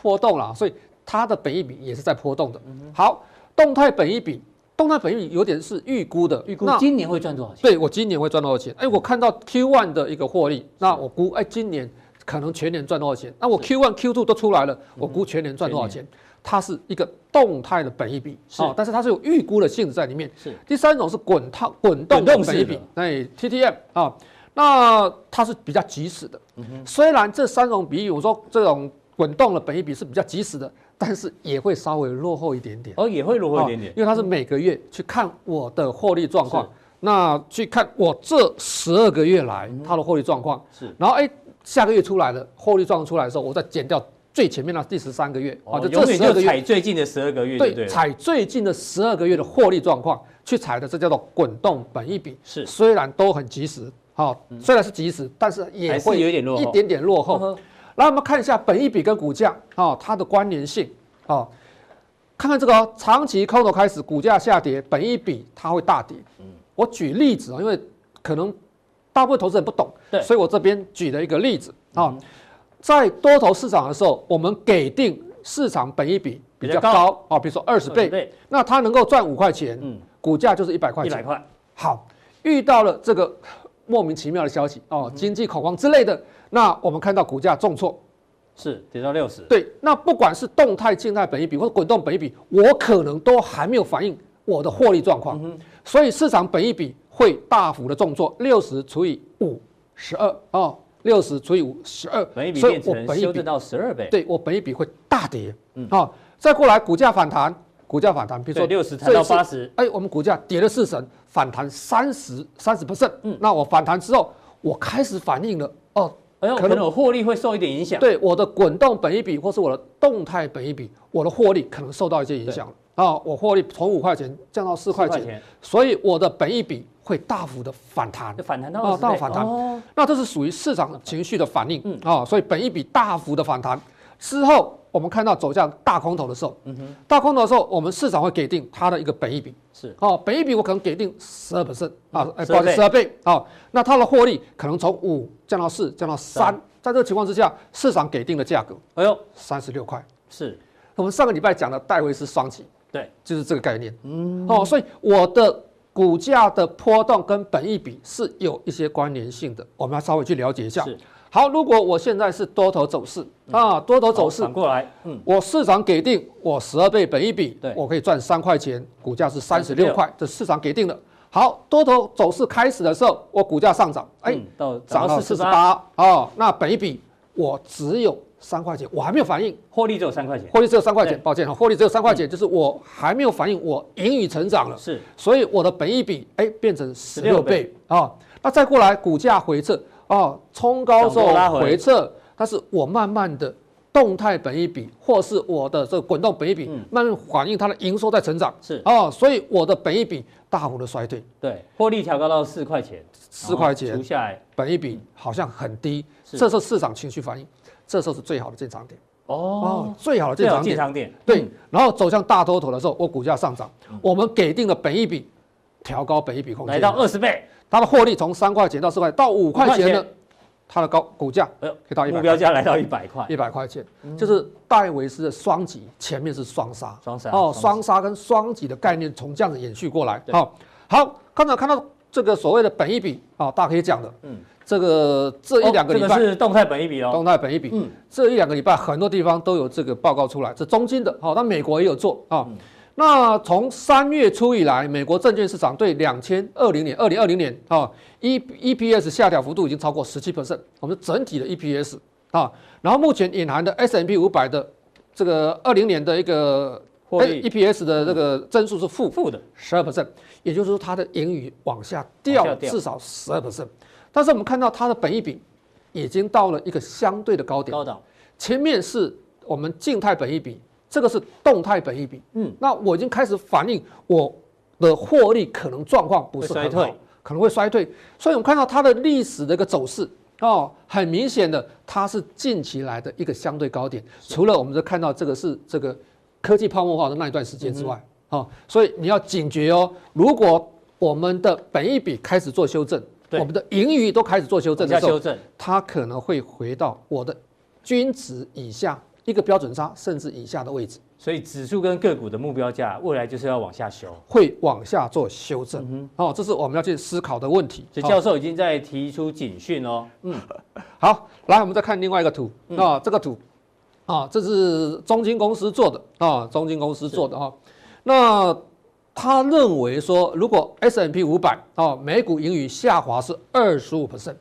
波动啦，所以它的本益比也是在波动的。好，动态本益比，动态本益比有点是预估的，预估那今年会赚多少钱？对我今年会赚多少钱？哎，我看到 Q1 的一个获利，那我估哎今年可能全年赚多少钱？那我 Q1、Q2 都出来了，我估全年赚多少钱？它是一个动态的本益比，是哦，但是它是有预估的性质在里面。是第三种是滚烫滚动的本益比，哎，TTM 啊，那它是比较及时的。虽然这三种比喻，我说这种滚动的本益比是比较及时的，但是也会稍微落后一点点。哦，也会落后一点点。哦，因为它是每个月去看我的获利状况，那去看我这十二个月来它的获利状况，是。然后哎下个月出来了获利状况出来的时候，我再减掉最前面的第十三个月，哦，就这十二个月，踩最近的十二个月，对采最近的十二个月的获利状况去采的，这叫做滚动本一比，是。虽然都很及时，好，虽然是及时，但是也会有一点落后。一点点落后。来，我们看一下本益比跟股价啊，它的关联性啊，看看这个哦，长期空头开始，股价下跌，本益比它会大跌。我举例子啊，因为可能大部分投资人不懂，对。所以我这边举了一个例子啊，在多头市场的时候，我们给定市场本益比比较高。啊，比如说二十倍，倍，那它能够赚五块钱，嗯，股价就是一百块钱。一百块，好，遇到了这个莫名其妙的消息哦，经济恐慌之类的，那我们看到股价重挫。是跌到六十，对，那不管是动态、静态本一比或者滚动本一比，我可能都还没有反映我的获利状况，所以市场本一比会大幅的重挫，六十除以五，十二哦，六十除以五，十二，所以我本益比到十二倍，对我本一比会大跌，嗯，好，再过来股价反弹，股价反弹，比如说，六十弹到八十，哎，我们股价跌了四成，反弹三十三十 percent，嗯，那我反弹之后，我开始反应了，哦，哎呦，可能我获利会受一点影响，对我的滚动本一比或是我的动态本一比，我的获利可能受到一些影响了。啊，我获利从五块钱降到四块4块钱。钱，所以我的本一比会大幅的反弹。反弹到哦20倍。到反弹。哦。那这是属于市场情绪的反应。嗯。啊、所以本一比大幅的反弹之后，我们看到走向大空头的时候，嗯哼大空头的时候，我们市场会给定它的一个本益比，是哦，本益比我可能给定十二 percent 啊，哎，12不好意思，倍十二倍啊，那它的获利可能从五降到四，降到三三，在这个情况之下，市场给定的价格哎呦，三十六块。是我们上个礼拜讲的戴维斯双击，对，就是这个概念。嗯，哦，所以我的股价的波动跟本益比是有一些关联性的，我们要稍微去了解一下。是。好，如果我现在是多头走势啊，多头走势反过来，嗯，我市场给定我十二倍本一比，对，我可以赚三块钱，股价是三十六块，这市场给定的。好，多头走势开始的时候，我股价上涨，哎，到涨到四十八，哦，那本一比我只有三块钱，我还没有反应，获利只有三块钱，获利只有三块钱，抱歉哈，获利只有三块钱，就是我还没有反应，我盈余成长了，是，所以我的本一比哎变成十六倍啊，那再过来股价回撤。哦，冲高之后回。撤，但是我慢慢的动态本益比，或是我的这个滚动本益比，慢慢反映它的营收在成长，是。哦，所以我的本益比大幅的衰退，对，获利调高到四块钱，四块钱除下来，本益比好像很低，这时候市场情绪反应，这时候是最好的进场点，哦，最好的进场点，进场点，对，然后走向大多头的时候，我股价上涨，我们给定了本益比，调高本益比空间，来到二十倍。它的获利从三块钱到四块到五块钱的，它的高股价可以到一百，目标价来到一百块，一百块钱，就是戴维斯的双击，前面是双杀，双杀哦，双杀。跟双击的概念从这样子延续过来。好，好，刚才看到这个所谓的本一比啊，大家可以讲的，嗯，这个这一两个礼拜是动态本一比哦，动态本一比，嗯，这一两个礼拜很多地方都有这个报告出来，这中金的，好，那美国也有做啊。那从三月初以来，美国证券市场对两千二零年、二零二零年啊，E EPS 下调幅度已经超过十七 percent，我们整体的 EPS 啊，然后目前隐含的 S M P 五百的这个二零年的一个 EPS 的这个增速是负负的。十二 percent，也就是说它的盈余往下掉。至少十二 percent，但是我们看到它的本益比已经到了一个相对的高点，高档，前面是我们静态本益比。这个是动态本益比，嗯，那我已经开始反映我的获利可能状况不是很好，可能会衰退，所以我们看到它的历史的一个走势哦，很明显的它是近期来的一个相对高点，除了我们就看到这个是这个科技泡沫化的那一段时间之外，哦，所以你要警觉哦，如果我们的本益比开始做修正，我们的盈余都开始做修正的时候，它可能会回到我的均值以下。一个标准差甚至以下的位置，所以指数跟个股的目标价未来就是要往下修，会往下做修正。嗯、哦，这是我们要去思考的问题。所以教授已经在提出警讯哦。嗯，好，来我们再看另外一个图啊、哦，这个图啊，这是中金公司做的啊、哦，中金公司做的哈、哦。那他认为说，如果 S&P 五百啊，每股盈余下滑是二十五 percent，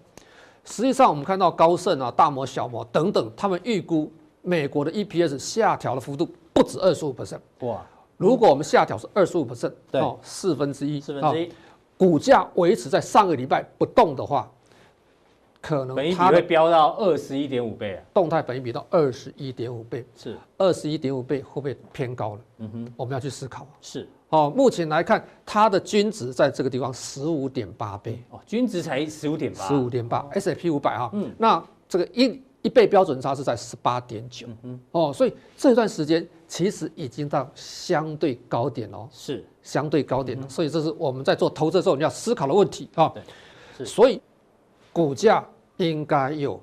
实际上我们看到高盛啊、大摩、小摩等等，他们预估。美国的 EPS 下调的幅度不止二十五 percent 哇！如果我们下调是二十五 percent，哦，四分之一，四分之一，股价维持在上个礼拜不动的话，可能它会飙到二十一点五倍啊！动态本益比到二十一点五倍，是二十一点五倍会不会偏高了？嗯哼，我们要去思考。是哦，目前来看，它的均值在这个地方十五点八倍哦，均值才十五点八，十五点八，S&P 五百哈，嗯，那这个一。一倍标准差是在十八点九，哦，所以这段时间其实已经到相对高点哦，是相对高点了，所以这是我们在做投资的时候你要思考的问题啊。对，所以股价应该有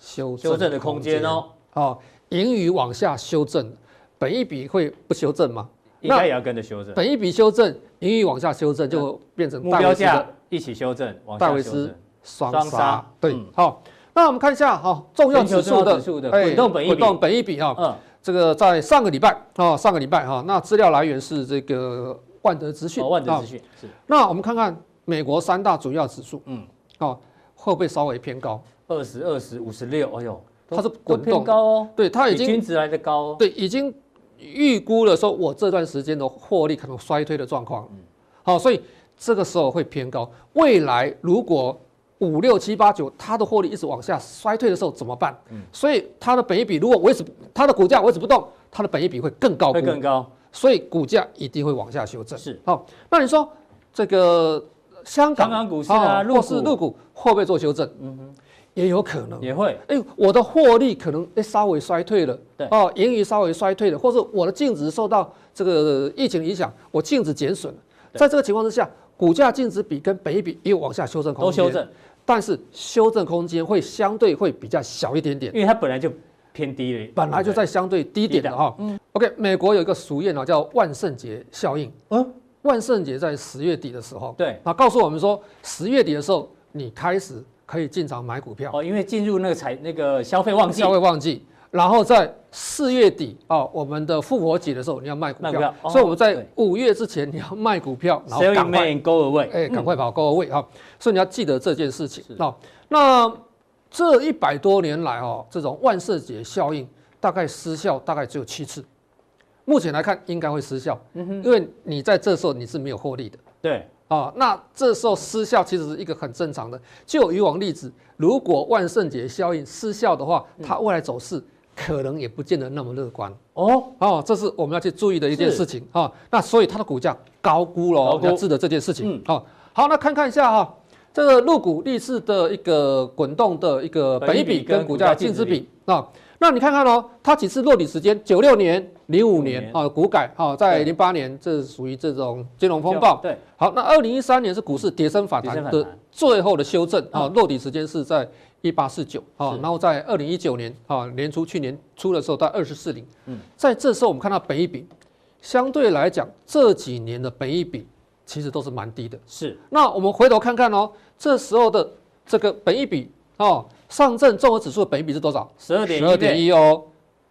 修修正的空间哦。哦，盈余往下修正，本一比会不修正吗？应该也要跟着修正。本一比修正，盈余往下修正，就变成目标价一起修正，戴维斯双杀，对，好。那我们看一下哈，重要指数的滚动本益比，滚动本益比啊，嗯，这个在上个礼拜啊，上个礼拜哈，那资料来源是这个万德资讯，万德资讯是。那我们看看美国三大主要指数，嗯，哦，会不会稍微偏高？二十二十五十六，哎呦，它是滚动。高哦，对，它已经均值来的高，对，已经预估了说我这段时间的获利可能衰退的状况，嗯，好，所以这个时候会偏高。未来如果五六七八九，它的获利一直往下衰退的时候怎么办？嗯，所以它的本益比如果维持，它的股价维持不动，它的本益比会更高，会更高，所以股价一定会往下修正。是，好，那你说这个香港，香港股市啊，或是入股会不会做修正？嗯哼，也有可能，也会。哎，我的获利可能稍微衰退了，对，哦，盈余稍微衰退了，或者我的净值受到这个疫情影响，我净值减损了，在这个情况之下。股价净值比跟本益比也有往下修正空间，都修正，但是修正空间会相对会比较小一点点，因为它本来就偏低了，本来就在相对低点的哈。嗯，OK，美国有一个俗谚啊，叫万圣节效应。嗯，万圣节在十月底的时候，对，那告诉我们说，十月底的时候你开始可以进场买股票哦，因为进入那个财那个消费旺季，消费旺季。然后在四月底啊，我们的复活节的时候，你要卖股票，所以我们在五月之前你要卖股票，然后赶快 go away，哎，赶快跑 go away 哈，所以你要记得这件事情啊。那这一百多年来哦，这种万圣节效应大概失效大概只有七次，目前来看应该会失效，因为你在这时候你是没有获利的，对。啊，那这时候失效其实是一个很正常的。就以往例子，如果万圣节效应失效的话，它未来走势。可能也不见得那么乐观哦哦，这是我们要去注意的一件事情哈。那所以它的股价高估了，要记得这件事情。好，好，那看看一下哈，这个入股历史的一个滚动的一个本益比跟股价净值比啊。那你看看哦，它几次落底时间？九六年、零五年啊，股改啊，在零八年这是属于这种金融风暴。对，好，那二零一三年是股市跌升反弹的最后的修正啊，落底时间是在。一八四九啊，然后在二零一九年啊年初，去年初的时候到二十四零，嗯，在这时候我们看到本益比相对来讲这几年的本益比其实都是蛮低的。是，那我们回头看看哦，这时候的这个本益比哦，上证综合指数的本益比是多少？十二点十二点一哦。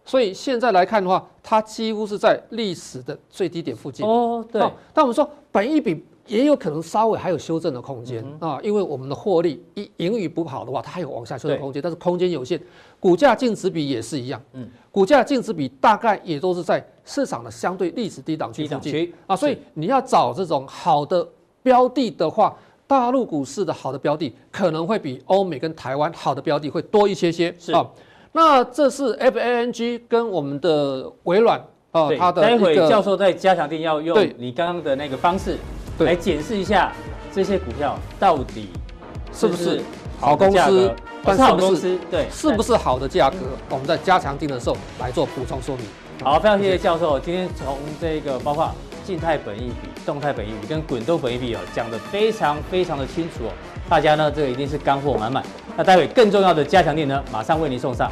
所以现在来看的话，它几乎是在历史的最低点附近。哦，对。但我们说本益比。也有可能稍微还有修正的空间啊，因为我们的获利一盈余不好的话，它还有往下修正空间，但是空间有限。股价净值比也是一样，嗯，股价净值比大概也都是在市场的相对历史低档区附近啊，所以你要找这种好的标的的话，大陆股市的好的标的可能会比欧美跟台湾好的标的会多一些些啊。那这是 FANG 跟我们的微软啊，它的待会教授在加强錠要用你刚刚的那个方式。来检视一下这些股票到底是不是好公司，但是好公司对，是不是好的价格？我们在加强定的时候来做补充说明。好，非常谢谢教授，今天从这个包括静态本益比、动态本益比跟滚动本益比哦，讲得非常非常的清楚哦。大家呢，这个一定是干货满满。那待会更重要的加强錠呢，马上为您送上。